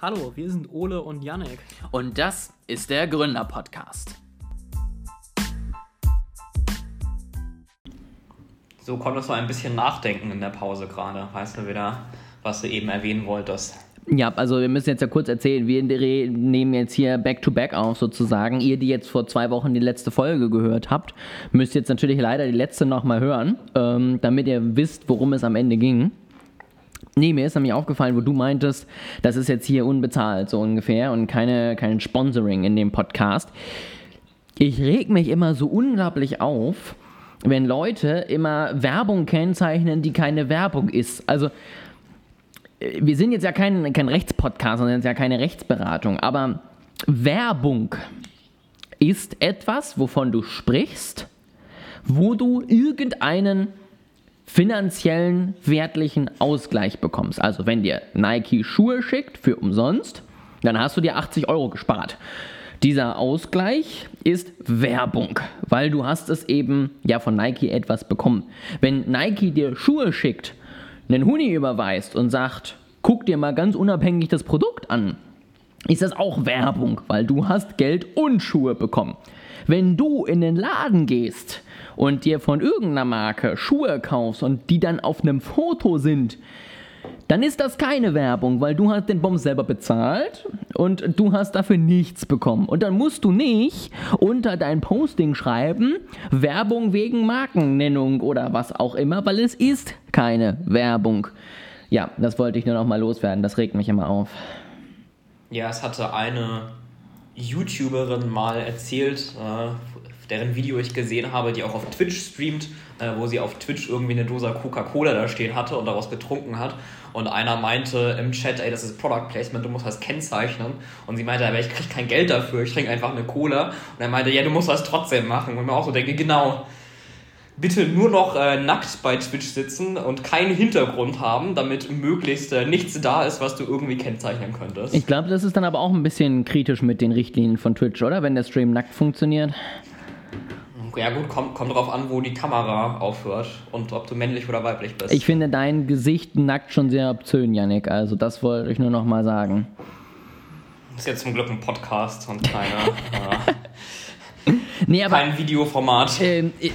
Hallo, wir sind Ole und Yannick. Und das ist der Gründer-Podcast. So konntest du ein bisschen nachdenken in der Pause gerade. Weißt du wieder, was du eben erwähnen wolltest? Ja, also wir müssen jetzt ja kurz erzählen, wir nehmen jetzt hier Back-to-Back auf sozusagen. Ihr, die jetzt vor zwei Wochen die letzte Folge gehört habt, müsst jetzt natürlich leider die letzte nochmal hören, ähm, damit ihr wisst, worum es am Ende ging. Nee, mir ist nämlich aufgefallen, wo du meintest, das ist jetzt hier unbezahlt, so ungefähr, und keine, kein Sponsoring in dem Podcast. Ich reg mich immer so unglaublich auf, wenn Leute immer Werbung kennzeichnen, die keine Werbung ist. Also, äh, wir sind jetzt ja kein, kein Rechtspodcast, sondern ja keine Rechtsberatung, aber Werbung ist etwas, wovon du sprichst, wo du irgendeinen finanziellen, wertlichen Ausgleich bekommst. Also wenn dir Nike Schuhe schickt für umsonst, dann hast du dir 80 Euro gespart. Dieser Ausgleich ist Werbung, weil du hast es eben ja von Nike etwas bekommen. Wenn Nike dir Schuhe schickt, einen Huni überweist und sagt, guck dir mal ganz unabhängig das Produkt an, ist das auch Werbung, weil du hast Geld und Schuhe bekommen. Wenn du in den Laden gehst und dir von irgendeiner Marke Schuhe kaufst und die dann auf einem Foto sind, dann ist das keine Werbung, weil du hast den Bomb selber bezahlt und du hast dafür nichts bekommen. Und dann musst du nicht unter dein Posting schreiben, Werbung wegen Markennennung oder was auch immer, weil es ist keine Werbung. Ja, das wollte ich nur noch mal loswerden, das regt mich immer auf. Ja, es hatte eine YouTuberin mal erzählt, äh, deren Video ich gesehen habe, die auch auf Twitch streamt, äh, wo sie auf Twitch irgendwie eine Dose Coca-Cola da stehen hatte und daraus getrunken hat. Und einer meinte im Chat, ey, das ist Product Placement, du musst das kennzeichnen. Und sie meinte, aber ich krieg kein Geld dafür, ich trinke einfach eine Cola. Und er meinte, ja, du musst das trotzdem machen. Und ich mir auch so denke, genau, bitte nur noch äh, nackt bei Twitch sitzen und keinen Hintergrund haben, damit möglichst äh, nichts da ist, was du irgendwie kennzeichnen könntest. Ich glaube, das ist dann aber auch ein bisschen kritisch mit den Richtlinien von Twitch, oder? Wenn der Stream nackt funktioniert. Ja gut, kommt, kommt drauf an, wo die Kamera aufhört und ob du männlich oder weiblich bist. Ich finde dein Gesicht nackt schon sehr obszön, Yannick. Also das wollte ich nur noch mal sagen. Das ist jetzt zum Glück ein Podcast und keine, äh, nee, aber, kein Videoformat. Ähm, äh,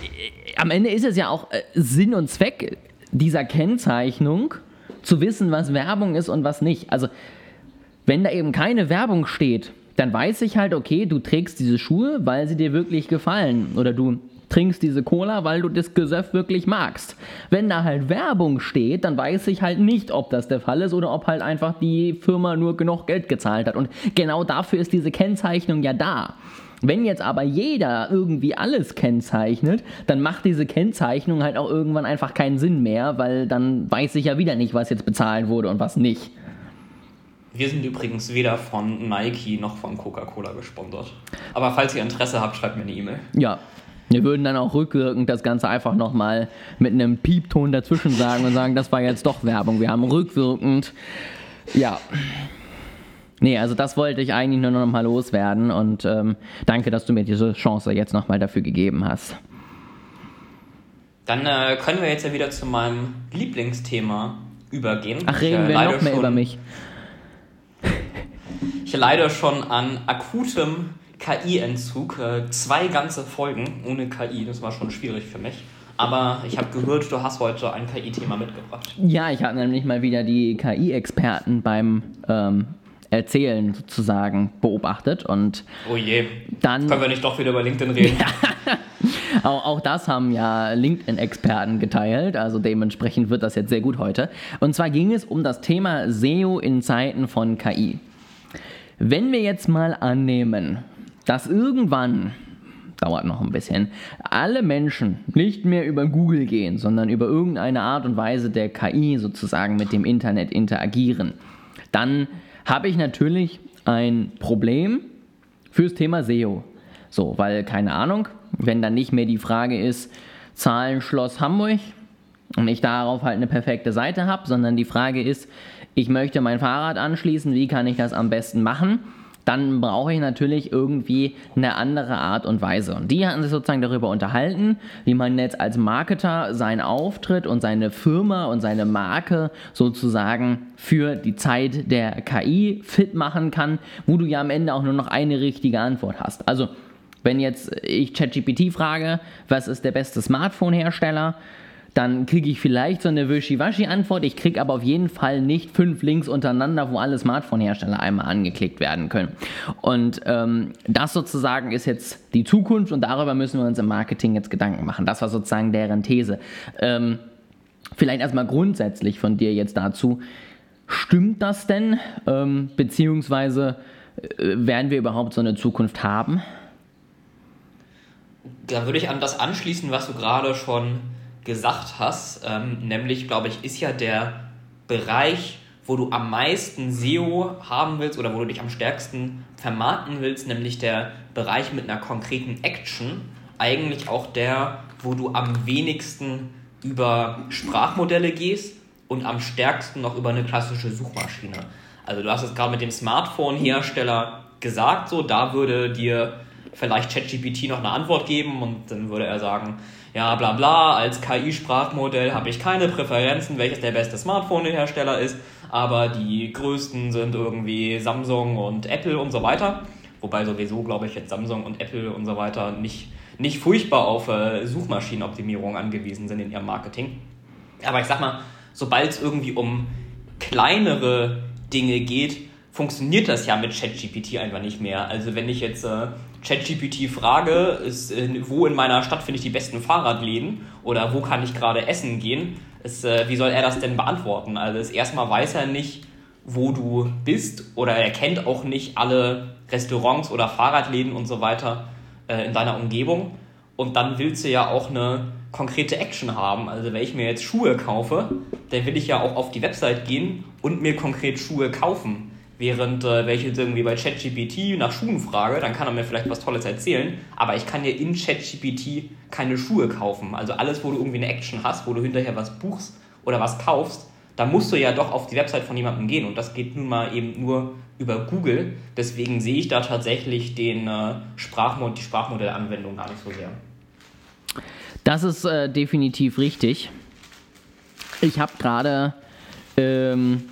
am Ende ist es ja auch äh, Sinn und Zweck dieser Kennzeichnung, zu wissen, was Werbung ist und was nicht. Also wenn da eben keine Werbung steht, dann weiß ich halt, okay, du trägst diese Schuhe, weil sie dir wirklich gefallen. Oder du trinkst diese Cola, weil du das Gesöff wirklich magst. Wenn da halt Werbung steht, dann weiß ich halt nicht, ob das der Fall ist oder ob halt einfach die Firma nur genug Geld gezahlt hat. Und genau dafür ist diese Kennzeichnung ja da. Wenn jetzt aber jeder irgendwie alles kennzeichnet, dann macht diese Kennzeichnung halt auch irgendwann einfach keinen Sinn mehr, weil dann weiß ich ja wieder nicht, was jetzt bezahlt wurde und was nicht. Wir sind übrigens weder von Nike noch von Coca-Cola gesponsert. Aber falls ihr Interesse habt, schreibt mir eine E-Mail. Ja. Wir würden dann auch rückwirkend das Ganze einfach nochmal mit einem Piepton dazwischen sagen und sagen, das war jetzt doch Werbung. Wir haben rückwirkend. Ja. Nee, also das wollte ich eigentlich nur noch mal loswerden und ähm, danke, dass du mir diese Chance jetzt nochmal dafür gegeben hast. Dann äh, können wir jetzt ja wieder zu meinem Lieblingsthema übergehen. Ach, reden ich, wir noch mehr über mich. Ich leide schon an akutem KI-Entzug. Äh, zwei ganze Folgen ohne KI, das war schon schwierig für mich. Aber ich habe gehört, du hast heute ein KI-Thema mitgebracht. Ja, ich habe nämlich mal wieder die KI-Experten beim ähm, Erzählen sozusagen beobachtet und oh je. Dann können wir nicht doch wieder über LinkedIn reden. auch, auch das haben ja LinkedIn-Experten geteilt, also dementsprechend wird das jetzt sehr gut heute. Und zwar ging es um das Thema SEO in Zeiten von KI. Wenn wir jetzt mal annehmen, dass irgendwann dauert noch ein bisschen, alle Menschen nicht mehr über Google gehen, sondern über irgendeine Art und Weise der KI sozusagen mit dem Internet interagieren, dann habe ich natürlich ein Problem fürs Thema SEO. So, weil keine Ahnung, wenn dann nicht mehr die Frage ist, Zahlen Schloss Hamburg und ich darauf halt eine perfekte Seite habe, sondern die Frage ist, ich möchte mein Fahrrad anschließen, wie kann ich das am besten machen? Dann brauche ich natürlich irgendwie eine andere Art und Weise. Und die hatten sich sozusagen darüber unterhalten, wie man jetzt als Marketer seinen Auftritt und seine Firma und seine Marke sozusagen für die Zeit der KI fit machen kann, wo du ja am Ende auch nur noch eine richtige Antwort hast. Also, wenn jetzt ich ChatGPT frage, was ist der beste Smartphone-Hersteller, dann kriege ich vielleicht so eine Wischiwaschi-Antwort. Ich kriege aber auf jeden Fall nicht fünf Links untereinander, wo alle Smartphone-Hersteller einmal angeklickt werden können. Und ähm, das sozusagen ist jetzt die Zukunft und darüber müssen wir uns im Marketing jetzt Gedanken machen. Das war sozusagen deren These. Ähm, vielleicht erstmal grundsätzlich von dir jetzt dazu. Stimmt das denn? Ähm, beziehungsweise äh, werden wir überhaupt so eine Zukunft haben? Da würde ich an das anschließen, was du gerade schon gesagt hast, ähm, nämlich, glaube ich, ist ja der Bereich, wo du am meisten SEO haben willst oder wo du dich am stärksten vermarkten willst, nämlich der Bereich mit einer konkreten Action, eigentlich auch der, wo du am wenigsten über Sprachmodelle gehst und am stärksten noch über eine klassische Suchmaschine. Also du hast es gerade mit dem Smartphone-Hersteller gesagt, so da würde dir vielleicht ChatGPT noch eine Antwort geben und dann würde er sagen, ja, bla bla, als KI-Sprachmodell habe ich keine Präferenzen, welches der beste Smartphone-Hersteller ist, aber die größten sind irgendwie Samsung und Apple und so weiter. Wobei sowieso, glaube ich, jetzt Samsung und Apple und so weiter nicht, nicht furchtbar auf äh, Suchmaschinenoptimierung angewiesen sind in ihrem Marketing. Aber ich sag mal, sobald es irgendwie um kleinere Dinge geht, funktioniert das ja mit ChatGPT einfach nicht mehr. Also wenn ich jetzt äh, ChatGPT frage, ist, äh, wo in meiner Stadt finde ich die besten Fahrradläden oder wo kann ich gerade essen gehen, ist, äh, wie soll er das denn beantworten? Also erstmal weiß er nicht, wo du bist oder er kennt auch nicht alle Restaurants oder Fahrradläden und so weiter äh, in deiner Umgebung. Und dann willst du ja auch eine konkrete Action haben. Also wenn ich mir jetzt Schuhe kaufe, dann will ich ja auch auf die Website gehen und mir konkret Schuhe kaufen. Während äh, wenn ich jetzt irgendwie bei ChatGPT nach Schuhen frage, dann kann er mir vielleicht was Tolles erzählen, aber ich kann ja in ChatGPT keine Schuhe kaufen. Also alles, wo du irgendwie eine Action hast, wo du hinterher was buchst oder was kaufst, da musst du ja doch auf die Website von jemandem gehen und das geht nun mal eben nur über Google. Deswegen sehe ich da tatsächlich den äh, Sprachmod die Sprachmodellanwendung gar nicht so sehr. Das ist äh, definitiv richtig. Ich habe gerade ähm,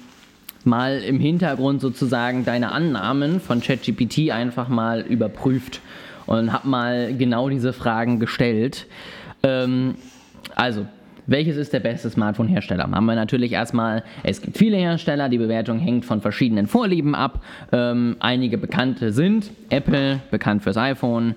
mal im Hintergrund sozusagen deine Annahmen von ChatGPT einfach mal überprüft und habe mal genau diese Fragen gestellt. Ähm, also, welches ist der beste Smartphone-Hersteller? Haben wir natürlich erstmal, es gibt viele Hersteller, die Bewertung hängt von verschiedenen Vorlieben ab. Ähm, einige bekannte sind Apple, bekannt fürs iPhone,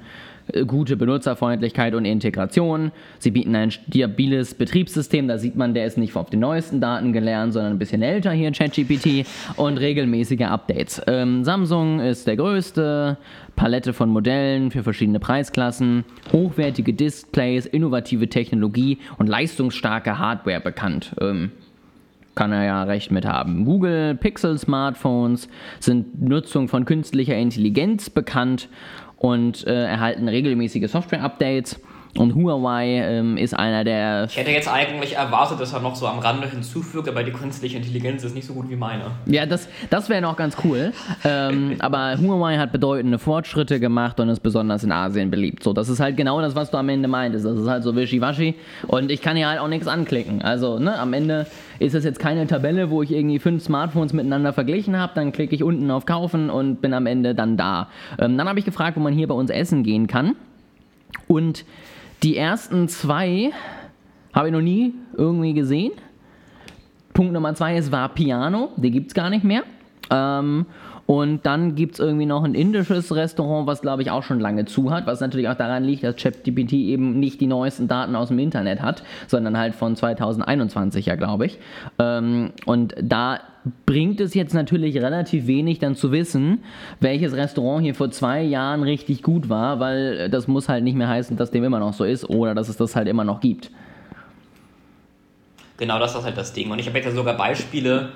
gute Benutzerfreundlichkeit und Integration. Sie bieten ein stabiles Betriebssystem, da sieht man, der ist nicht auf den neuesten Daten gelernt, sondern ein bisschen älter hier, ChatGPT, und regelmäßige Updates. Ähm, Samsung ist der größte, Palette von Modellen für verschiedene Preisklassen, hochwertige Displays, innovative Technologie und leistungsstarke Hardware bekannt. Ähm, kann er ja recht mit haben. Google Pixel Smartphones sind Nutzung von künstlicher Intelligenz bekannt und äh, erhalten regelmäßige Software-Updates. Und Huawei ähm, ist einer der. Ich hätte jetzt eigentlich erwartet, dass er noch so am Rande hinzufügt, aber die künstliche Intelligenz ist nicht so gut wie meine. Ja, das, das wäre noch ganz cool. ähm, aber Huawei hat bedeutende Fortschritte gemacht und ist besonders in Asien beliebt. So, das ist halt genau das, was du am Ende meintest. Das ist halt so wischiwaschi. Und ich kann hier halt auch nichts anklicken. Also, ne, am Ende ist das jetzt keine Tabelle, wo ich irgendwie fünf Smartphones miteinander verglichen habe. Dann klicke ich unten auf Kaufen und bin am Ende dann da. Ähm, dann habe ich gefragt, wo man hier bei uns essen gehen kann. Und die ersten zwei habe ich noch nie irgendwie gesehen. Punkt Nummer zwei ist war Piano, die gibt es gar nicht mehr. Ähm, und dann gibt es irgendwie noch ein indisches Restaurant, was glaube ich auch schon lange zu hat, was natürlich auch daran liegt, dass ChatGPT eben nicht die neuesten Daten aus dem Internet hat, sondern halt von 2021 ja, glaube ich. Ähm, und da bringt es jetzt natürlich relativ wenig dann zu wissen, welches Restaurant hier vor zwei Jahren richtig gut war, weil das muss halt nicht mehr heißen, dass dem immer noch so ist oder dass es das halt immer noch gibt. Genau, das ist halt das Ding. Und ich habe jetzt sogar Beispiele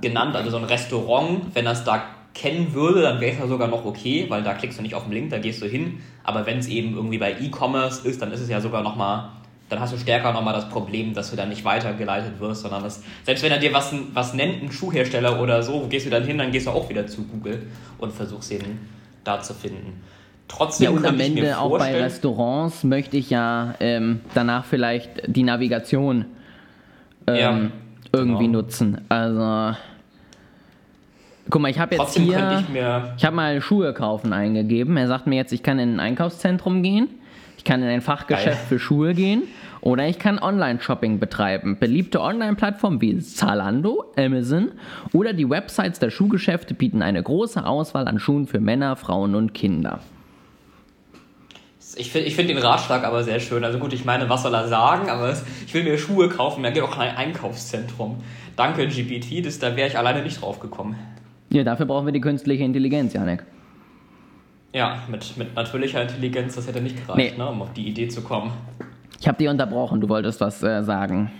genannt, also so ein Restaurant, wenn das da kennen würde, dann wäre es ja sogar noch okay, weil da klickst du nicht auf den Link, da gehst du hin. Aber wenn es eben irgendwie bei E-Commerce ist, dann ist es ja sogar nochmal dann hast du stärker nochmal das Problem, dass du dann nicht weitergeleitet wirst, sondern dass, selbst wenn er dir was, was nennt, ein Schuhhersteller oder so, wo gehst du dann hin, dann gehst du auch wieder zu Google und versuchst ihn da zu finden. Trotzdem ja, und am Ende auch bei Restaurants möchte ich ja ähm, danach vielleicht die Navigation ähm, ja, irgendwie genau. nutzen. Also Guck mal, ich habe jetzt Trotzdem hier, ich, ich habe mal Schuhe kaufen eingegeben. Er sagt mir jetzt, ich kann in ein Einkaufszentrum gehen, ich kann in ein Fachgeschäft Geil. für Schuhe gehen oder ich kann Online-Shopping betreiben. Beliebte Online-Plattformen wie Zalando, Amazon oder die Websites der Schuhgeschäfte bieten eine große Auswahl an Schuhen für Männer, Frauen und Kinder. Ich finde ich find den Ratschlag aber sehr schön. Also gut, ich meine, was soll er sagen, aber ich will mir Schuhe kaufen, dann geht auch ein Einkaufszentrum. Danke, GPT, das, da wäre ich alleine nicht drauf gekommen. Ja, dafür brauchen wir die künstliche Intelligenz, Janek. Ja, mit, mit natürlicher Intelligenz, das hätte nicht gereicht, nee. ne, um auf die Idee zu kommen. Ich habe dich unterbrochen, du wolltest was äh, sagen.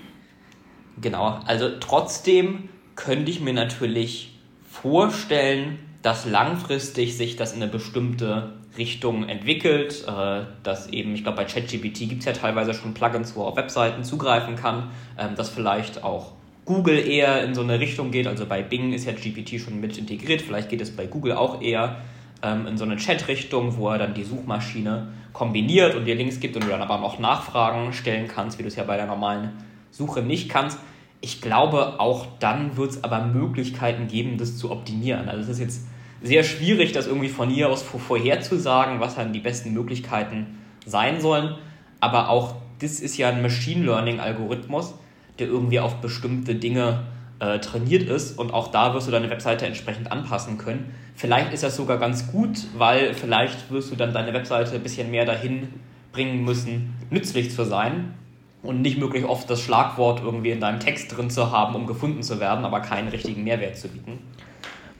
Genau, also trotzdem könnte ich mir natürlich vorstellen, dass langfristig sich das in eine bestimmte Richtung entwickelt, äh, dass eben, ich glaube, bei ChatGPT gibt es ja teilweise schon Plugins, wo man auf Webseiten zugreifen kann, äh, dass vielleicht auch Google eher in so eine Richtung geht, also bei Bing ist ja GPT schon mit integriert, vielleicht geht es bei Google auch eher ähm, in so eine Chat-Richtung, wo er dann die Suchmaschine kombiniert und dir Links gibt und du dann aber noch Nachfragen stellen kannst, wie du es ja bei der normalen Suche nicht kannst. Ich glaube, auch dann wird es aber Möglichkeiten geben, das zu optimieren. Also es ist jetzt sehr schwierig, das irgendwie von hier aus vorherzusagen, was dann die besten Möglichkeiten sein sollen. Aber auch das ist ja ein Machine Learning-Algorithmus, der irgendwie auf bestimmte Dinge äh, trainiert ist und auch da wirst du deine Webseite entsprechend anpassen können. Vielleicht ist das sogar ganz gut, weil vielleicht wirst du dann deine Webseite ein bisschen mehr dahin bringen müssen, nützlich zu sein und nicht möglich oft das Schlagwort irgendwie in deinem Text drin zu haben, um gefunden zu werden, aber keinen richtigen Mehrwert zu bieten.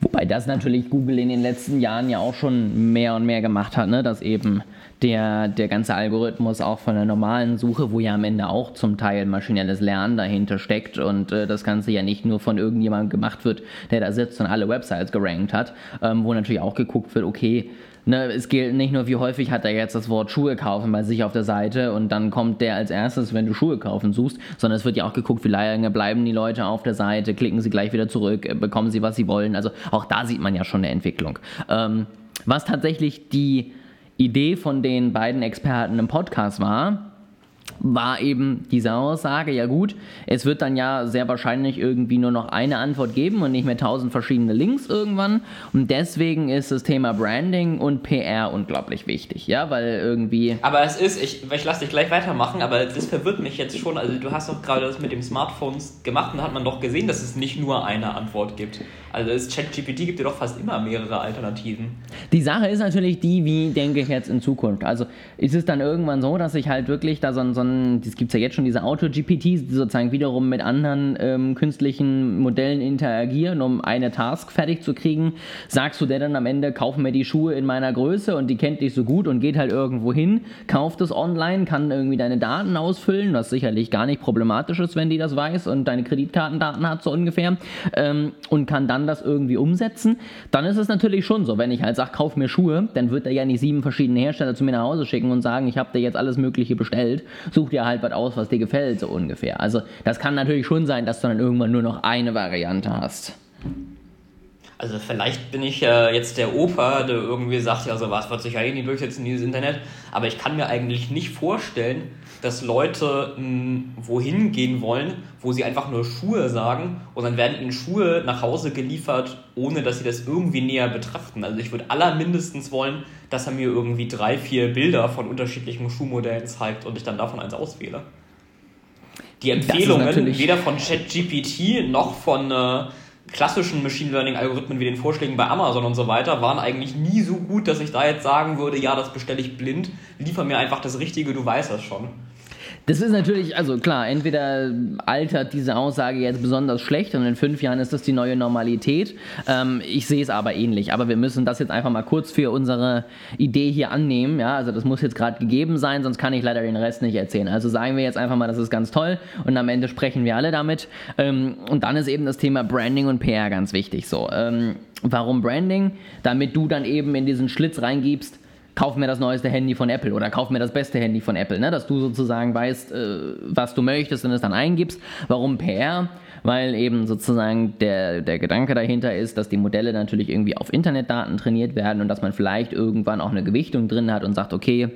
Wobei das natürlich Google in den letzten Jahren ja auch schon mehr und mehr gemacht hat, ne? dass eben der, der ganze Algorithmus auch von der normalen Suche, wo ja am Ende auch zum Teil maschinelles Lernen dahinter steckt und äh, das Ganze ja nicht nur von irgendjemandem gemacht wird, der da sitzt und alle Websites gerankt hat, ähm, wo natürlich auch geguckt wird, okay, ne, es gilt nicht nur, wie häufig hat er jetzt das Wort Schuhe kaufen bei sich auf der Seite und dann kommt der als erstes, wenn du Schuhe kaufen suchst, sondern es wird ja auch geguckt, wie lange bleiben die Leute auf der Seite, klicken sie gleich wieder zurück, äh, bekommen sie, was sie wollen. Also auch da sieht man ja schon eine Entwicklung. Ähm, was tatsächlich die Idee von den beiden Experten im Podcast war, war eben diese Aussage, ja gut, es wird dann ja sehr wahrscheinlich irgendwie nur noch eine Antwort geben und nicht mehr tausend verschiedene Links irgendwann. Und deswegen ist das Thema Branding und PR unglaublich wichtig, ja, weil irgendwie. Aber es ist, ich, ich lasse dich gleich weitermachen, aber das verwirrt mich jetzt schon. Also du hast doch gerade das mit dem Smartphones gemacht und da hat man doch gesehen, dass es nicht nur eine Antwort gibt. Also das ChatGPT gibt dir doch fast immer mehrere Alternativen. Die Sache ist natürlich die, wie denke ich jetzt in Zukunft. Also ist es dann irgendwann so, dass ich halt wirklich da so ein, so ein das gibt es ja jetzt schon, diese Auto-GPTs, die sozusagen wiederum mit anderen ähm, künstlichen Modellen interagieren, um eine Task fertig zu kriegen. Sagst du der dann am Ende, kauf mir die Schuhe in meiner Größe und die kennt dich so gut und geht halt irgendwo hin, kauft es online, kann irgendwie deine Daten ausfüllen, was sicherlich gar nicht problematisch ist, wenn die das weiß und deine Kreditkartendaten hat so ungefähr ähm, und kann dann das irgendwie umsetzen, dann ist es natürlich schon so, wenn ich halt sage, kauf mir Schuhe, dann wird er ja nicht sieben verschiedene Hersteller zu mir nach Hause schicken und sagen, ich habe dir jetzt alles Mögliche bestellt, such dir halt was aus, was dir gefällt, so ungefähr. Also das kann natürlich schon sein, dass du dann irgendwann nur noch eine Variante hast. Also vielleicht bin ich äh, jetzt der Opa, der irgendwie sagt, ja, so was wird sich ja eh nie durchsetzen, dieses Internet. Aber ich kann mir eigentlich nicht vorstellen, dass Leute mh, wohin gehen wollen, wo sie einfach nur Schuhe sagen und dann werden ihnen Schuhe nach Hause geliefert, ohne dass sie das irgendwie näher betrachten. Also ich würde allermindestens wollen, dass er mir irgendwie drei, vier Bilder von unterschiedlichen Schuhmodellen zeigt und ich dann davon eins auswähle. Die Empfehlungen weder von ChatGPT noch von äh, klassischen Machine Learning Algorithmen wie den Vorschlägen bei Amazon und so weiter waren eigentlich nie so gut, dass ich da jetzt sagen würde, ja, das bestelle ich blind, liefer mir einfach das Richtige, du weißt das schon. Das ist natürlich, also klar, entweder altert diese Aussage jetzt besonders schlecht und in fünf Jahren ist das die neue Normalität. Ähm, ich sehe es aber ähnlich. Aber wir müssen das jetzt einfach mal kurz für unsere Idee hier annehmen. Ja, also das muss jetzt gerade gegeben sein, sonst kann ich leider den Rest nicht erzählen. Also sagen wir jetzt einfach mal, das ist ganz toll und am Ende sprechen wir alle damit. Ähm, und dann ist eben das Thema Branding und PR ganz wichtig. So, ähm, warum Branding? Damit du dann eben in diesen Schlitz reingibst kauf mir das neueste Handy von Apple oder kauf mir das beste Handy von Apple, ne? dass du sozusagen weißt, äh, was du möchtest und es dann eingibst. Warum PR? Weil eben sozusagen der, der Gedanke dahinter ist, dass die Modelle natürlich irgendwie auf Internetdaten trainiert werden und dass man vielleicht irgendwann auch eine Gewichtung drin hat und sagt, okay,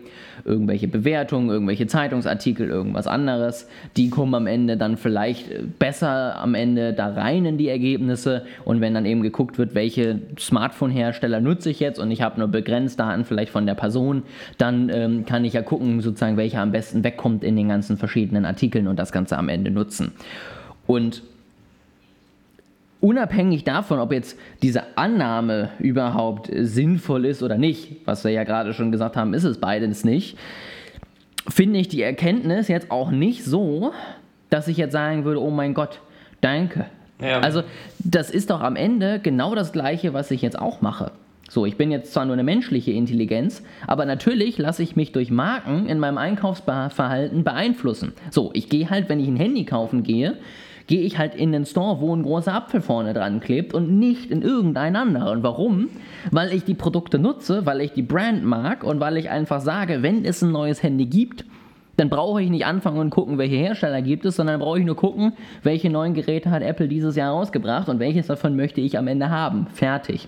irgendwelche Bewertungen, irgendwelche Zeitungsartikel, irgendwas anderes, die kommen am Ende dann vielleicht besser am Ende da rein in die Ergebnisse und wenn dann eben geguckt wird, welche Smartphone-Hersteller nutze ich jetzt und ich habe nur begrenzt Daten vielleicht von der Person, dann ähm, kann ich ja gucken, sozusagen, welcher am besten wegkommt in den ganzen verschiedenen Artikeln und das Ganze am Ende nutzen. Und unabhängig davon, ob jetzt diese Annahme überhaupt sinnvoll ist oder nicht, was wir ja gerade schon gesagt haben, ist es beides nicht, finde ich die Erkenntnis jetzt auch nicht so, dass ich jetzt sagen würde, oh mein Gott, danke. Ja. Also das ist doch am Ende genau das gleiche, was ich jetzt auch mache. So, ich bin jetzt zwar nur eine menschliche Intelligenz, aber natürlich lasse ich mich durch Marken in meinem Einkaufsverhalten beeinflussen. So, ich gehe halt, wenn ich ein Handy kaufen gehe, gehe ich halt in den Store, wo ein großer Apfel vorne dran klebt und nicht in irgendeinen anderen. Warum? Weil ich die Produkte nutze, weil ich die Brand mag und weil ich einfach sage, wenn es ein neues Handy gibt, dann brauche ich nicht anfangen und gucken, welche Hersteller gibt es, sondern brauche ich nur gucken, welche neuen Geräte hat Apple dieses Jahr rausgebracht und welches davon möchte ich am Ende haben. Fertig.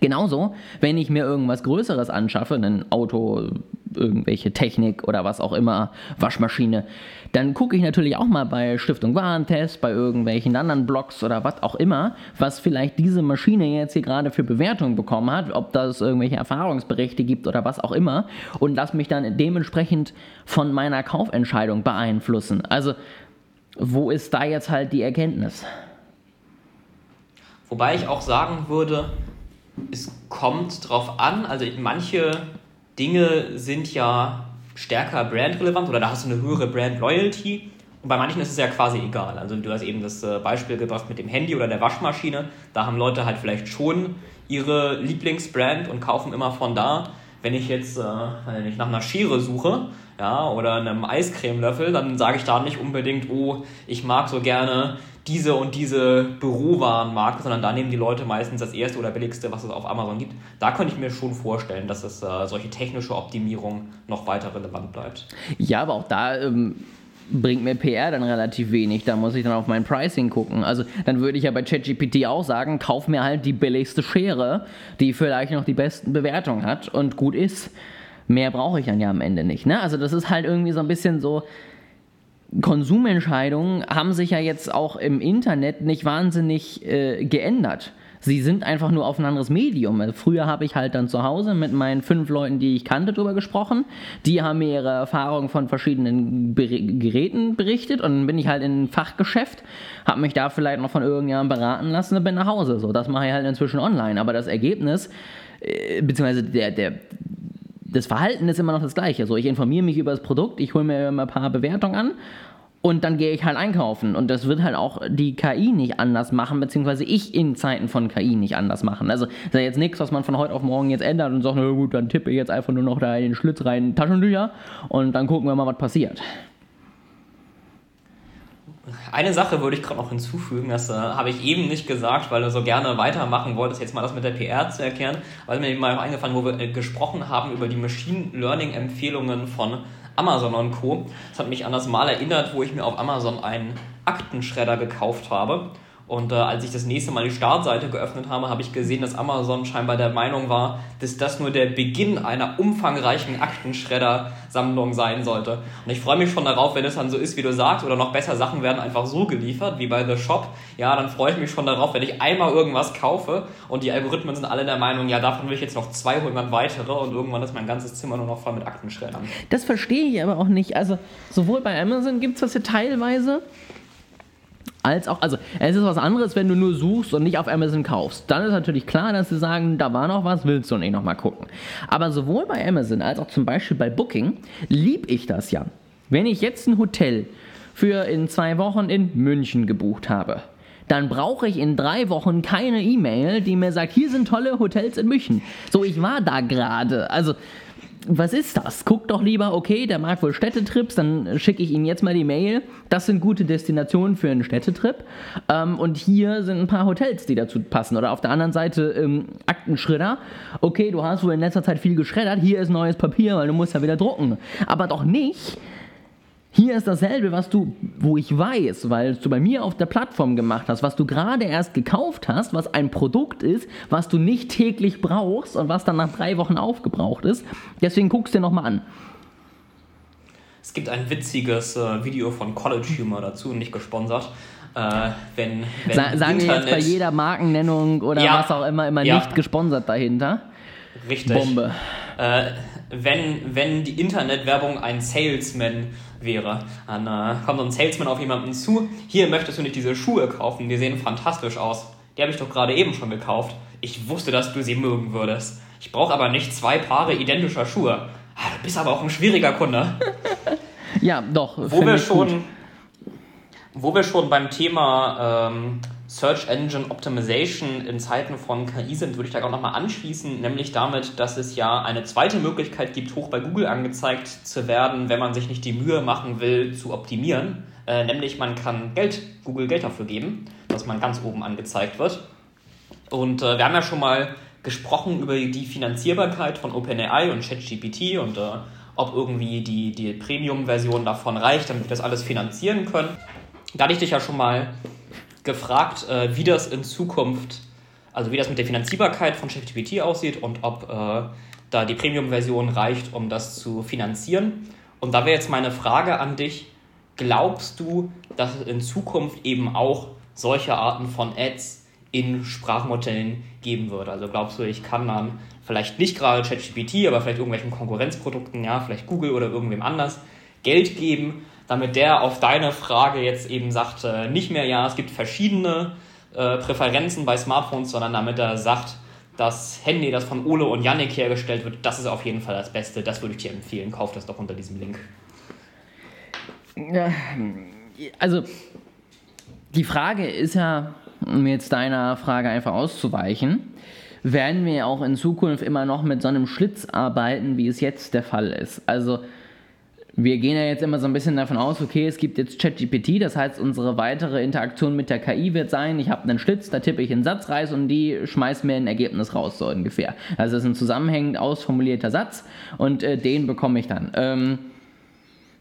Genauso, wenn ich mir irgendwas Größeres anschaffe, ein Auto, irgendwelche Technik oder was auch immer, Waschmaschine, dann gucke ich natürlich auch mal bei Stiftung Warentest, bei irgendwelchen anderen Blogs oder was auch immer, was vielleicht diese Maschine jetzt hier gerade für Bewertung bekommen hat, ob das irgendwelche Erfahrungsberichte gibt oder was auch immer und lass mich dann dementsprechend von meiner Kaufentscheidung beeinflussen. Also, wo ist da jetzt halt die Erkenntnis? Wobei ich auch sagen würde, es kommt drauf an, also manche Dinge sind ja stärker brandrelevant oder da hast du eine höhere Brand Loyalty. Und bei manchen ist es ja quasi egal. Also du hast eben das äh, Beispiel gebracht mit dem Handy oder der Waschmaschine. Da haben Leute halt vielleicht schon ihre Lieblingsbrand und kaufen immer von da. Wenn ich jetzt äh, wenn ich nach einer Schere suche ja, oder einem Eiscremelöffel, dann sage ich da nicht unbedingt, oh, ich mag so gerne diese und diese Bürowarenmarke, sondern da nehmen die Leute meistens das erste oder billigste, was es auf Amazon gibt. Da könnte ich mir schon vorstellen, dass es äh, solche technische Optimierung noch weiter relevant bleibt. Ja, aber auch da ähm, bringt mir PR dann relativ wenig. Da muss ich dann auf mein Pricing gucken. Also dann würde ich ja bei ChatGPT auch sagen, kauf mir halt die billigste Schere, die vielleicht noch die besten Bewertungen hat und gut ist. Mehr brauche ich dann ja am Ende nicht. Ne? Also das ist halt irgendwie so ein bisschen so, Konsumentscheidungen haben sich ja jetzt auch im Internet nicht wahnsinnig äh, geändert. Sie sind einfach nur auf ein anderes Medium. Also früher habe ich halt dann zu Hause mit meinen fünf Leuten, die ich kannte, darüber gesprochen. Die haben mir ihre Erfahrungen von verschiedenen Ber Geräten berichtet und dann bin ich halt in ein Fachgeschäft, habe mich da vielleicht noch von irgendjemandem beraten lassen und bin nach Hause. So, das mache ich halt inzwischen online. Aber das Ergebnis, äh, beziehungsweise der, der, das Verhalten ist immer noch das gleiche. So, ich informiere mich über das Produkt, ich hole mir immer ein paar Bewertungen an und dann gehe ich halt einkaufen. Und das wird halt auch die KI nicht anders machen, beziehungsweise ich in Zeiten von KI nicht anders machen. Also ist ja jetzt nichts, was man von heute auf morgen jetzt ändert und sagt, na gut, dann tippe ich jetzt einfach nur noch da in den Schlitz rein Taschentücher und dann gucken wir mal, was passiert. Eine Sache würde ich gerade noch hinzufügen, das äh, habe ich eben nicht gesagt, weil du so gerne weitermachen wolltest, jetzt mal das mit der PR zu erklären, weil mir mal eingefallen, wo wir äh, gesprochen haben über die Machine Learning Empfehlungen von Amazon und Co. Das hat mich an das Mal erinnert, wo ich mir auf Amazon einen Aktenschredder gekauft habe. Und äh, als ich das nächste Mal die Startseite geöffnet habe, habe ich gesehen, dass Amazon scheinbar der Meinung war, dass das nur der Beginn einer umfangreichen Aktenschredder-Sammlung sein sollte. Und ich freue mich schon darauf, wenn es dann so ist, wie du sagst, oder noch besser Sachen werden einfach so geliefert, wie bei The Shop. Ja, dann freue ich mich schon darauf, wenn ich einmal irgendwas kaufe und die Algorithmen sind alle der Meinung, ja, davon will ich jetzt noch 200 weitere und irgendwann ist mein ganzes Zimmer nur noch voll mit Aktenschreddern. Das verstehe ich aber auch nicht. Also, sowohl bei Amazon gibt es das ja teilweise als auch, also es ist was anderes, wenn du nur suchst und nicht auf Amazon kaufst. Dann ist natürlich klar, dass sie sagen, da war noch was, willst du nicht nochmal gucken. Aber sowohl bei Amazon als auch zum Beispiel bei Booking lieb ich das ja. Wenn ich jetzt ein Hotel für in zwei Wochen in München gebucht habe, dann brauche ich in drei Wochen keine E-Mail, die mir sagt, hier sind tolle Hotels in München. So, ich war da gerade. Also was ist das? Guck doch lieber, okay, der mag wohl Städtetrips, dann schicke ich ihm jetzt mal die Mail. Das sind gute Destinationen für einen Städtetrip. Ähm, und hier sind ein paar Hotels, die dazu passen. Oder auf der anderen Seite ähm, Aktenschredder. Okay, du hast wohl in letzter Zeit viel geschreddert, hier ist neues Papier, weil du musst ja wieder drucken. Aber doch nicht hier ist dasselbe, was du, wo ich weiß, weil du bei mir auf der Plattform gemacht hast, was du gerade erst gekauft hast, was ein Produkt ist, was du nicht täglich brauchst und was dann nach drei Wochen aufgebraucht ist. Deswegen guckst du dir nochmal an. Es gibt ein witziges äh, Video von College Humor dazu, nicht gesponsert. Äh, wenn, wenn Sa sagen wir jetzt bei jeder Markennennung oder Ja. was auch immer immer Ja. nicht gesponsert dahinter. Richtig. Bombe. Äh, wenn, wenn die Internetwerbung ein Salesman wäre, dann äh, kommt so ein Salesman auf jemanden zu. Hier möchtest du nicht diese Schuhe kaufen, die sehen fantastisch aus. Die habe ich doch gerade eben schon gekauft. Ich wusste, dass du sie mögen würdest. Ich brauche aber nicht zwei Paare identischer Schuhe. Ah, du bist aber auch ein schwieriger Kunde. Ja, doch. Wo wir, ich gut. schon, wo wir schon beim Thema ähm, Search Engine Optimization in Zeiten von KI sind, würde ich da auch nochmal anschließen, nämlich damit, dass es ja eine zweite Möglichkeit gibt, hoch bei Google angezeigt zu werden, wenn man sich nicht die Mühe machen will, zu optimieren. Äh, nämlich man kann Geld, Google Geld dafür geben, dass man ganz oben angezeigt wird. Und äh, wir haben ja schon mal gesprochen über die Finanzierbarkeit von OpenAI und ChatGPT und äh, ob irgendwie die, die Premium-Version davon reicht, damit wir das alles finanzieren können. Da hatte ich dich ja schon mal gefragt, äh, wie das in Zukunft, also wie das mit der Finanzierbarkeit von ChatGPT aussieht und ob äh, da die Premium-Version reicht, um das zu finanzieren. Und da wäre jetzt meine Frage an dich, glaubst du, dass es in Zukunft eben auch solche Arten von Ads in Sprachmodellen geben wird? Also glaubst du, ich kann dann vielleicht nicht gerade ChatGPT, aber vielleicht irgendwelchen Konkurrenzprodukten, ja, vielleicht Google oder irgendwem anders Geld geben, damit der auf deine Frage jetzt eben sagt, äh, nicht mehr, ja, es gibt verschiedene äh, Präferenzen bei Smartphones, sondern damit er sagt, das Handy, das von Ole und Yannick hergestellt wird, das ist auf jeden Fall das Beste. Das würde ich dir empfehlen. Kauf das doch unter diesem Link. Ja, also die Frage ist ja, um jetzt deiner Frage einfach auszuweichen, werden wir auch in Zukunft immer noch mit so einem Schlitz arbeiten, wie es jetzt der Fall ist. Also wir gehen ja jetzt immer so ein bisschen davon aus, okay, es gibt jetzt ChatGPT, das heißt, unsere weitere Interaktion mit der KI wird sein, ich habe einen Schlitz, da tippe ich einen Satz rein und die schmeißt mir ein Ergebnis raus, so ungefähr. Also es ist ein zusammenhängend ausformulierter Satz und äh, den bekomme ich dann. Ähm,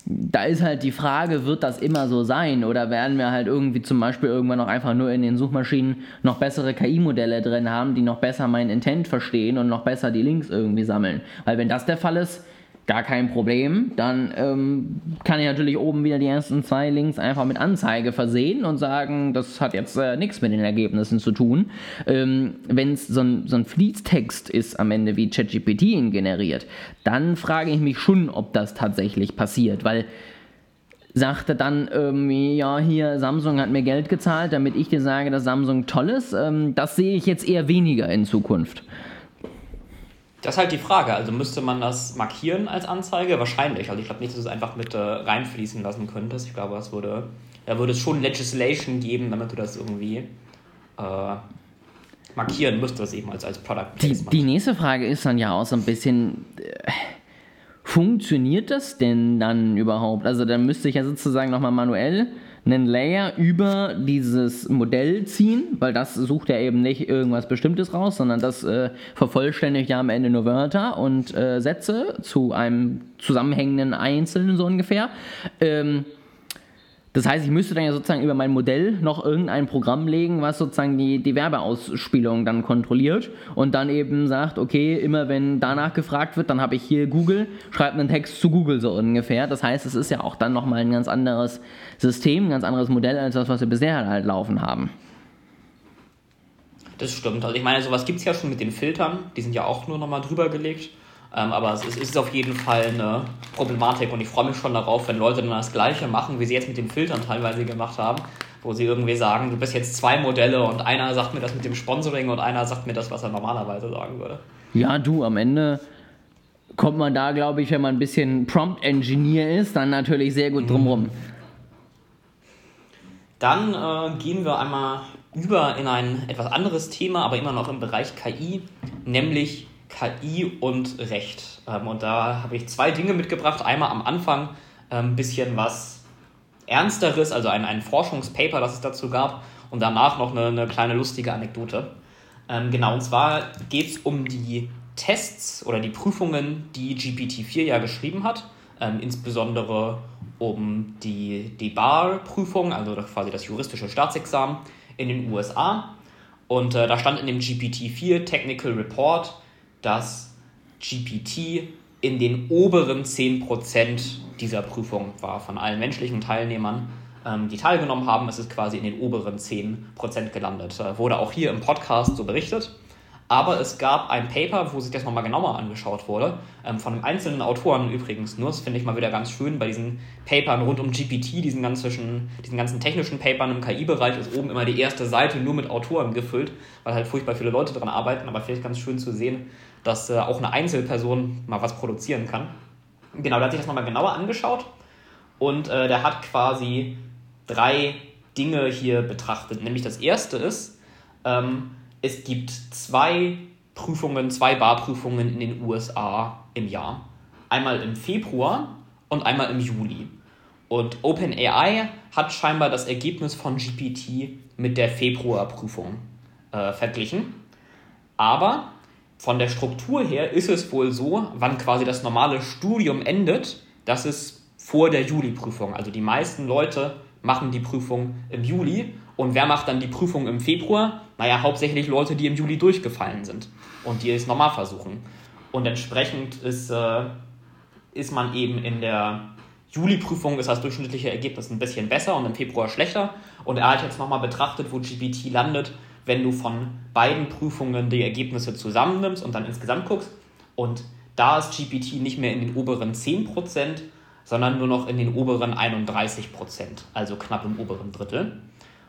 da ist halt die Frage, wird das immer so sein oder werden wir halt irgendwie zum Beispiel irgendwann noch einfach nur in den Suchmaschinen noch bessere KI-Modelle drin haben, die noch besser meinen Intent verstehen und noch besser die Links irgendwie sammeln? Weil wenn das der Fall ist, gar kein Problem, dann ähm, kann ich natürlich oben wieder die ersten zwei Links einfach mit Anzeige versehen und sagen, das hat jetzt äh, nichts mit den Ergebnissen zu tun. Ähm, wenn es so ein, so ein Fließtext ist am Ende, wie ChatGPT ihn generiert, dann frage ich mich schon, ob das tatsächlich passiert, weil sagte dann irgendwie, ja, hier, Samsung hat mir Geld gezahlt, damit ich dir sage, dass Samsung toll ist. Ähm, das sehe ich jetzt eher weniger in Zukunft. Das ist halt die Frage. Also müsste man das markieren als Anzeige? Wahrscheinlich. Also ich glaube nicht, dass du es einfach mit äh, reinfließen lassen könntest. Ich glaube, es würde, da würde es schon Legislation geben, damit du das irgendwie äh, markieren müsstest, eben als, als Product Die, die nächste Frage ist dann ja auch so ein bisschen, äh, funktioniert das denn dann überhaupt? Also dann müsste ich ja sozusagen nochmal manuell einen Layer über dieses Modell ziehen, weil das sucht ja eben nicht irgendwas Bestimmtes raus, sondern das äh, vervollständigt ja am Ende nur Wörter und äh, Sätze zu einem zusammenhängenden Einzelnen so ungefähr. Ähm, das heißt, ich müsste dann ja sozusagen über mein Modell noch irgendein Programm legen, was sozusagen die, die Werbeausspielung dann kontrolliert und dann eben sagt, okay, immer wenn danach gefragt wird, dann habe ich hier Google, schreibt einen Text zu Google so ungefähr. Das heißt, es ist ja auch dann nochmal ein ganz anderes System, ein ganz anderes Modell als das, was wir bisher halt laufen haben. Das stimmt. Also ich meine, sowas gibt es ja schon mit den Filtern. Die sind ja auch nur nochmal drüber gelegt. Ähm, aber es ist, auf jeden Fall eine Problematik und ich freue mich schon darauf, wenn Leute dann das Gleiche machen, wie sie jetzt mit den Filtern teilweise gemacht haben, wo sie irgendwie sagen, du bist jetzt zwei Modelle und einer sagt mir das mit dem Sponsoring und einer sagt mir das, was er normalerweise sagen würde. Ja, du, am Ende kommt man da, glaube ich, wenn man ein bisschen Prompt-Engineer ist, dann natürlich sehr gut drumrum. Dann äh, gehen wir einmal über in ein etwas anderes Thema, aber immer noch im Bereich KI, nämlich KI und Recht. Ähm, und da habe ich zwei Dinge mitgebracht. Einmal am Anfang ein ähm, bisschen was Ernsteres, also ein, ein Forschungspaper, das es dazu gab. Und danach noch eine, eine kleine lustige Anekdote. Ähm, genau, und zwar geht es um die Tests oder die Prüfungen, die GPT-4 ja geschrieben hat. Insbesondere um die, die Bar-Prüfung, also quasi das juristische Staatsexamen in den USA. Und äh, da stand in dem GPT-4 Technical Report, dass GPT in den oberen 10% dieser Prüfung war von allen menschlichen Teilnehmern, ähm, die teilgenommen haben. Es ist quasi in den oberen 10% gelandet. Äh, wurde auch hier im Podcast so berichtet. Aber es gab ein Paper, wo sich das nochmal genauer angeschaut wurde, ähm, von einem einzelnen Autoren übrigens nur. Das finde ich mal wieder ganz schön bei diesen Papern rund um GPT, diesen ganzen, diesen ganzen technischen Papern im KI-Bereich ist oben immer die erste Seite nur mit Autoren gefüllt, weil halt furchtbar viele Leute dran arbeiten. Aber vielleicht ganz schön zu sehen, dass äh, auch eine Einzelperson mal was produzieren kann. Genau, da hat sich das nochmal genauer angeschaut und äh, der hat quasi drei Dinge hier betrachtet. Nämlich das erste ist, ähm, es gibt zwei Prüfungen, zwei Barprüfungen in den USA im Jahr. Einmal im Februar und einmal im Juli. Und OpenAI hat scheinbar das Ergebnis von GPT mit der Februarprüfung äh, verglichen. Aber von der Struktur her ist es wohl so, wann quasi das normale Studium endet, dass es vor der Juli-Prüfung. Also die meisten Leute machen die Prüfung im Juli und wer macht dann die Prüfung im Februar? Naja, hauptsächlich Leute, die im Juli durchgefallen sind und die es nochmal versuchen. Und entsprechend ist, äh, ist man eben in der Juli-Prüfung ist das durchschnittliche Ergebnis ein bisschen besser und im Februar schlechter. Und er hat jetzt nochmal betrachtet, wo GPT landet, wenn du von beiden Prüfungen die Ergebnisse zusammennimmst und dann insgesamt guckst. Und da ist GPT nicht mehr in den oberen 10%, sondern nur noch in den oberen 31%, also knapp im oberen Drittel.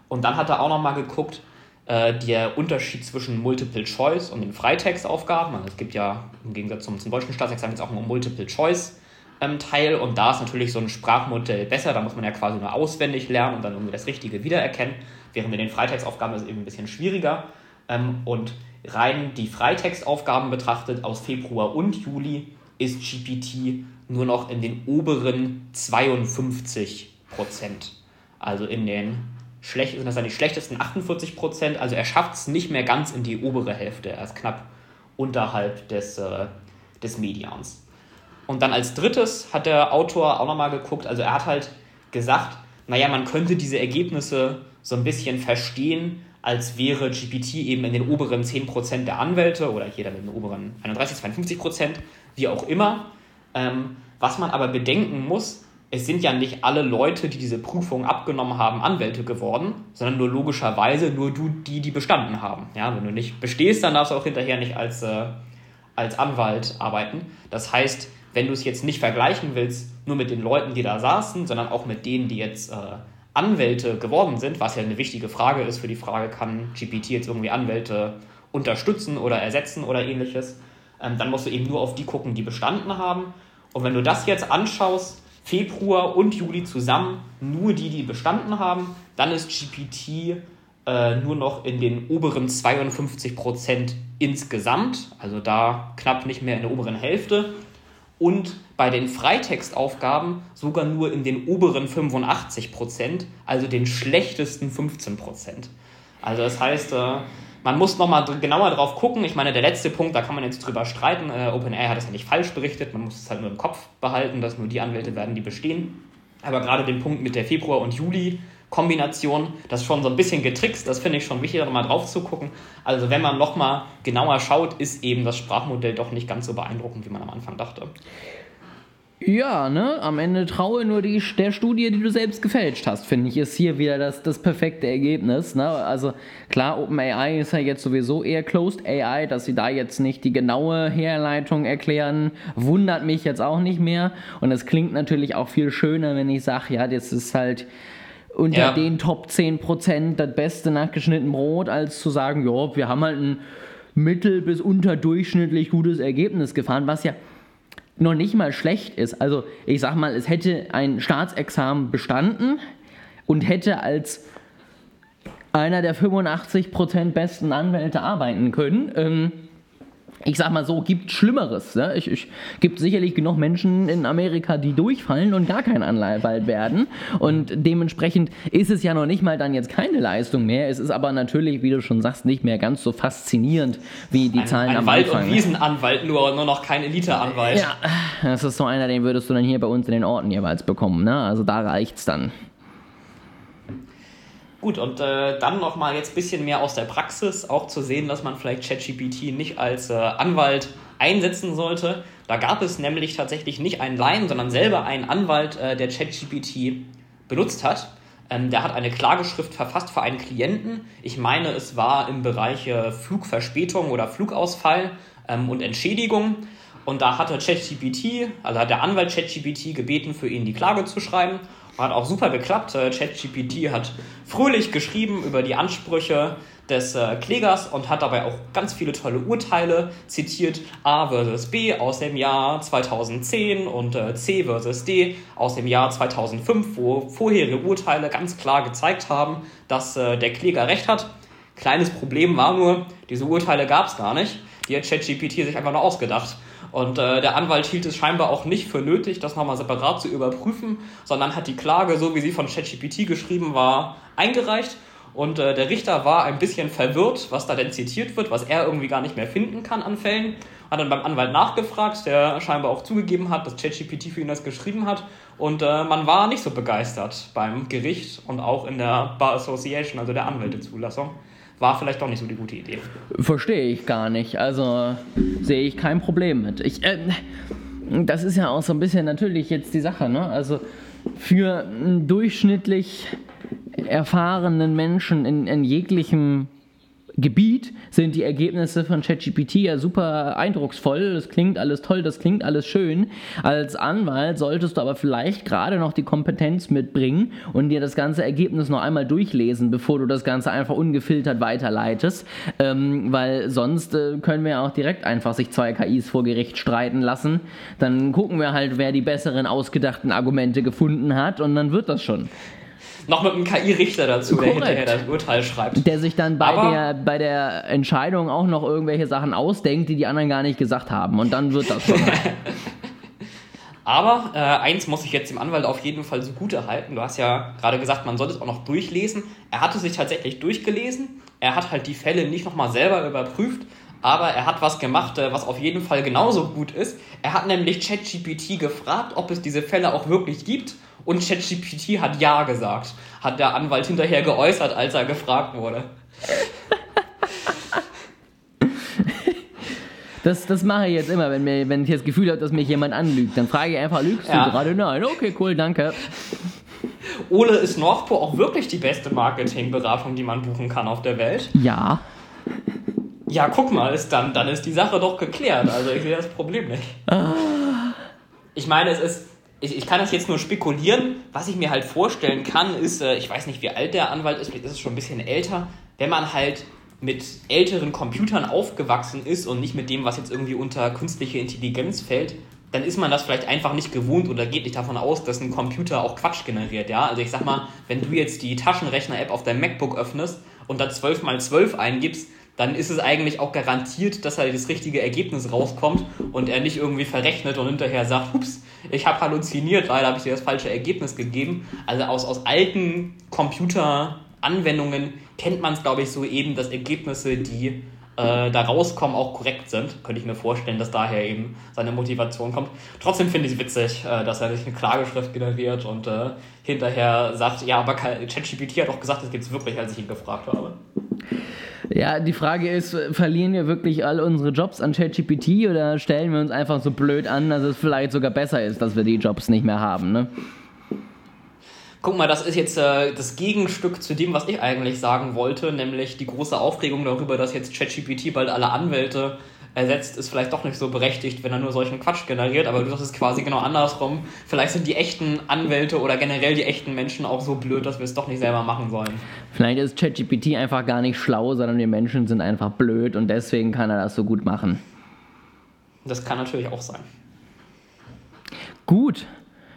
Und dann hat er auch nochmal geguckt, äh, der Unterschied zwischen Multiple Choice und den Freitextaufgaben. Also es gibt ja im Gegensatz zum, zum deutschen Staatsexamen jetzt auch einen Multiple Choice ähm, Teil und da ist natürlich so ein Sprachmodell besser, da muss man ja quasi nur auswendig lernen und dann irgendwie das Richtige wiedererkennen, während mit den Freitextaufgaben ist es eben ein bisschen schwieriger. Ähm, und rein die Freitextaufgaben betrachtet aus Februar und Juli ist GPT nur noch in den oberen 52 Prozent. Also in den schlecht, sind das dann die schlechtesten 48 Prozent. Also er schafft es nicht mehr ganz in die obere Hälfte. Er ist knapp unterhalb des, äh, des Medians. Und dann als drittes hat der Autor auch nochmal geguckt, also er hat halt gesagt, naja, man könnte diese Ergebnisse so ein bisschen verstehen, als wäre GPT eben in den oberen 10% der Anwälte oder dann in den oberen 31, 52%, wie auch immer. Ähm, was man aber bedenken muss, es sind ja nicht alle Leute, die diese Prüfung abgenommen haben, Anwälte geworden, sondern nur logischerweise nur du, die, die bestanden haben. Ja, wenn du nicht bestehst, dann darfst du auch hinterher nicht als, äh, als Anwalt arbeiten. Das heißt, wenn du es jetzt nicht vergleichen willst, nur mit den Leuten, die da saßen, sondern auch mit denen, die jetzt äh, Anwälte geworden sind, was ja eine wichtige Frage ist für die Frage, kann GPT jetzt irgendwie Anwälte unterstützen oder ersetzen oder ähnliches, ähm, dann musst du eben nur auf die gucken, die bestanden haben. Und wenn du das jetzt anschaust, Februar und Juli zusammen nur die, die bestanden haben. Dann ist GPT äh, nur noch in den oberen 52 Prozent insgesamt, also da knapp nicht mehr in der oberen Hälfte. Und bei den Freitextaufgaben sogar nur in den oberen 85 Prozent, also den schlechtesten 15 Prozent. Also das heißt, äh, man muss nochmal genauer drauf gucken. Ich meine, der letzte Punkt, da kann man jetzt drüber streiten. Äh, OpenAI hat es ja nicht falsch berichtet. Man muss es halt nur im Kopf behalten, dass nur die Anwälte werden, die bestehen. Aber gerade den Punkt mit der Februar- und Juli-Kombination, das ist schon so ein bisschen getrickst. Das finde ich schon wichtig, da mal drauf zu gucken. Also, wenn man nochmal genauer schaut, ist eben das Sprachmodell doch nicht ganz so beeindruckend, wie man am Anfang dachte. Ja, ne? Am Ende traue nur die, der Studie, die du selbst gefälscht hast, finde ich, ist hier wieder das, das perfekte Ergebnis. Ne? Also klar, OpenAI ist ja jetzt sowieso eher Closed AI, dass sie da jetzt nicht die genaue Herleitung erklären, wundert mich jetzt auch nicht mehr. Und es klingt natürlich auch viel schöner, wenn ich sage, ja, das ist halt unter ja. den Top 10% das beste nachgeschnitten Brot, als zu sagen, ja, wir haben halt ein mittel- bis unterdurchschnittlich gutes Ergebnis gefahren, was ja noch nicht mal schlecht ist. Also ich sag mal, es hätte ein Staatsexamen bestanden und hätte als einer der 85% besten Anwälte arbeiten können. Ähm, ich sag mal so, gibt Schlimmeres. Ne? Ich, ich gibt sicherlich genug Menschen in Amerika, die durchfallen und gar kein Anwalt werden. Und dementsprechend ist es ja noch nicht mal dann jetzt keine Leistung mehr. Es ist aber natürlich, wie du schon sagst, nicht mehr ganz so faszinierend wie die ein, Zahlen ein am Wald- Anfang. und Wiesenanwalt, nur, nur noch kein Eliteanwalt. Ja, das ist so einer, den würdest du dann hier bei uns in den Orten jeweils bekommen. Ne? Also da reicht's dann. Gut, und äh, dann nochmal jetzt ein bisschen mehr aus der Praxis, auch zu sehen, dass man vielleicht ChatGPT nicht als äh, Anwalt einsetzen sollte. Da gab es nämlich tatsächlich nicht einen Laien, sondern selber einen Anwalt, äh, der ChatGPT benutzt hat. Ähm, der hat eine Klageschrift verfasst für einen Klienten. Ich meine, es war im Bereich äh, Flugverspätung oder Flugausfall ähm, und Entschädigung. Und da hatte ChatGPT, also hat der Anwalt ChatGPT gebeten, für ihn die Klage zu schreiben. Hat auch super geklappt. Äh, ChatGPT hat fröhlich geschrieben über die Ansprüche des äh, Klägers und hat dabei auch ganz viele tolle Urteile zitiert. A versus B aus dem Jahr 2010 und äh, C versus D aus dem Jahr 2005, wo vorherige Urteile ganz klar gezeigt haben, dass äh, der Kläger recht hat. Kleines Problem war nur, diese Urteile gab es gar nicht. Die hat ChatGPT sich einfach nur ausgedacht. Und äh, der Anwalt hielt es scheinbar auch nicht für nötig, das nochmal separat zu überprüfen, sondern hat die Klage, so wie sie von ChatGPT geschrieben war, eingereicht. Und äh, der Richter war ein bisschen verwirrt, was da denn zitiert wird, was er irgendwie gar nicht mehr finden kann an Fällen. Hat dann beim Anwalt nachgefragt, der scheinbar auch zugegeben hat, dass ChatGPT für ihn das geschrieben hat. Und äh, man war nicht so begeistert beim Gericht und auch in der Bar Association, also der Anwältezulassung. War vielleicht doch nicht so die gute Idee. Verstehe ich gar nicht. Also sehe ich kein Problem mit. Ich, äh, das ist ja auch so ein bisschen natürlich jetzt die Sache, ne? Also für einen durchschnittlich erfahrenen Menschen in, in jeglichem Gebiet sind die Ergebnisse von ChatGPT ja super eindrucksvoll. Das klingt alles toll, das klingt alles schön. Als Anwalt solltest du aber vielleicht gerade noch die Kompetenz mitbringen und dir das ganze Ergebnis noch einmal durchlesen, bevor du das Ganze einfach ungefiltert weiterleitest. Ähm, weil sonst äh, können wir ja auch direkt einfach sich zwei KIs vor Gericht streiten lassen. Dann gucken wir halt, wer die besseren ausgedachten Argumente gefunden hat und dann wird das schon. Noch mit einem KI-Richter dazu, der Korrekt. hinterher das Urteil schreibt. Der sich dann bei Aber- der, bei der Entscheidung auch noch irgendwelche Sachen ausdenkt, die die anderen gar nicht gesagt haben. Und dann wird das schon. Aber äh, eins muss ich jetzt dem Anwalt auf jeden Fall zugute halten. Du hast ja gerade gesagt, man soll es auch noch durchlesen. Er hatte sich tatsächlich durchgelesen. Er hat halt die Fälle nicht nochmal selber überprüft. Aber er hat was gemacht, äh, was auf jeden Fall genauso gut ist. Er hat nämlich ChatGPT gefragt, ob es diese Fälle auch wirklich gibt. Und ChatGPT hat Ja gesagt. Hat der Anwalt hinterher geäußert, als er gefragt wurde. Das, das mache ich jetzt immer, wenn, mir, wenn ich das Gefühl habe, dass mich jemand anlügt. Dann frage ich einfach, lügst Ja. du gerade? Nein, okay, cool, danke. Ole, ist Northpol auch wirklich die beste Marketingberatung, die man buchen kann auf der Welt? Ja. Ja, guck mal, ist dann, dann ist die Sache doch geklärt. Also ich sehe das Problem nicht. Ich meine, es ist. Ich, ich kann das jetzt nur spekulieren. Was ich mir halt vorstellen kann, ist, äh, ich weiß nicht, wie alt der Anwalt ist, vielleicht ist es schon ein bisschen älter, wenn man halt mit älteren Computern aufgewachsen ist und nicht mit dem, was jetzt irgendwie unter künstliche Intelligenz fällt, dann ist man das vielleicht einfach nicht gewohnt oder geht nicht davon aus, dass ein Computer auch Quatsch generiert, ja? Also ich sag mal, wenn du jetzt die Taschenrechner-App auf deinem MacBook öffnest und da 12 mal 12 eingibst, dann ist es eigentlich auch garantiert, dass da das richtige Ergebnis rauskommt und er nicht irgendwie verrechnet und hinterher sagt, ups, ich habe halluziniert, leider habe ich dir das falsche Ergebnis gegeben. Also aus, aus alten Computeranwendungen kennt man es, glaube ich, so eben, dass Ergebnisse, die äh, da rauskommen, auch korrekt sind. Könnte ich mir vorstellen, dass daher eben seine Motivation kommt. Trotzdem finde ich es witzig, äh, dass er sich eine Klageschrift generiert und äh, hinterher sagt, ja, aber ChatGPT hat auch gesagt, das gibt es wirklich, als ich ihn gefragt habe. Ja, die Frage ist, verlieren wir wirklich all unsere Jobs an ChatGPT oder stellen wir uns einfach so blöd an, dass es vielleicht sogar besser ist, dass wir die Jobs nicht mehr haben, ne? Guck mal, das ist jetzt äh, das Gegenstück zu dem, was ich eigentlich sagen wollte, nämlich die große Aufregung darüber, dass jetzt ChatGPT bald alle Anwälte ersetzt, ist vielleicht doch nicht so berechtigt, wenn er nur solchen Quatsch generiert, aber du sagst es quasi genau andersrum. Vielleicht sind die echten Anwälte oder generell die echten Menschen auch so blöd, dass wir es doch nicht selber machen sollen. Vielleicht ist ChatGPT einfach gar nicht schlau, sondern wir Menschen sind einfach blöd und deswegen kann er das so gut machen. Das kann natürlich auch sein. Gut.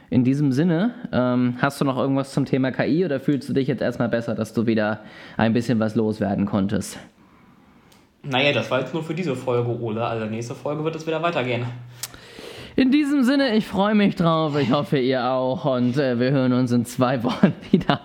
In diesem Sinne, ähm, hast du noch irgendwas zum Thema KI oder fühlst du dich jetzt erstmal besser, dass du wieder ein bisschen was loswerden konntest? Naja, das war jetzt nur für diese Folge, Ole. Also nächste Folge wird es wieder weitergehen. In diesem Sinne, ich freue mich drauf. Ich hoffe, ihr auch. Und äh, wir hören uns in zwei Wochen wieder.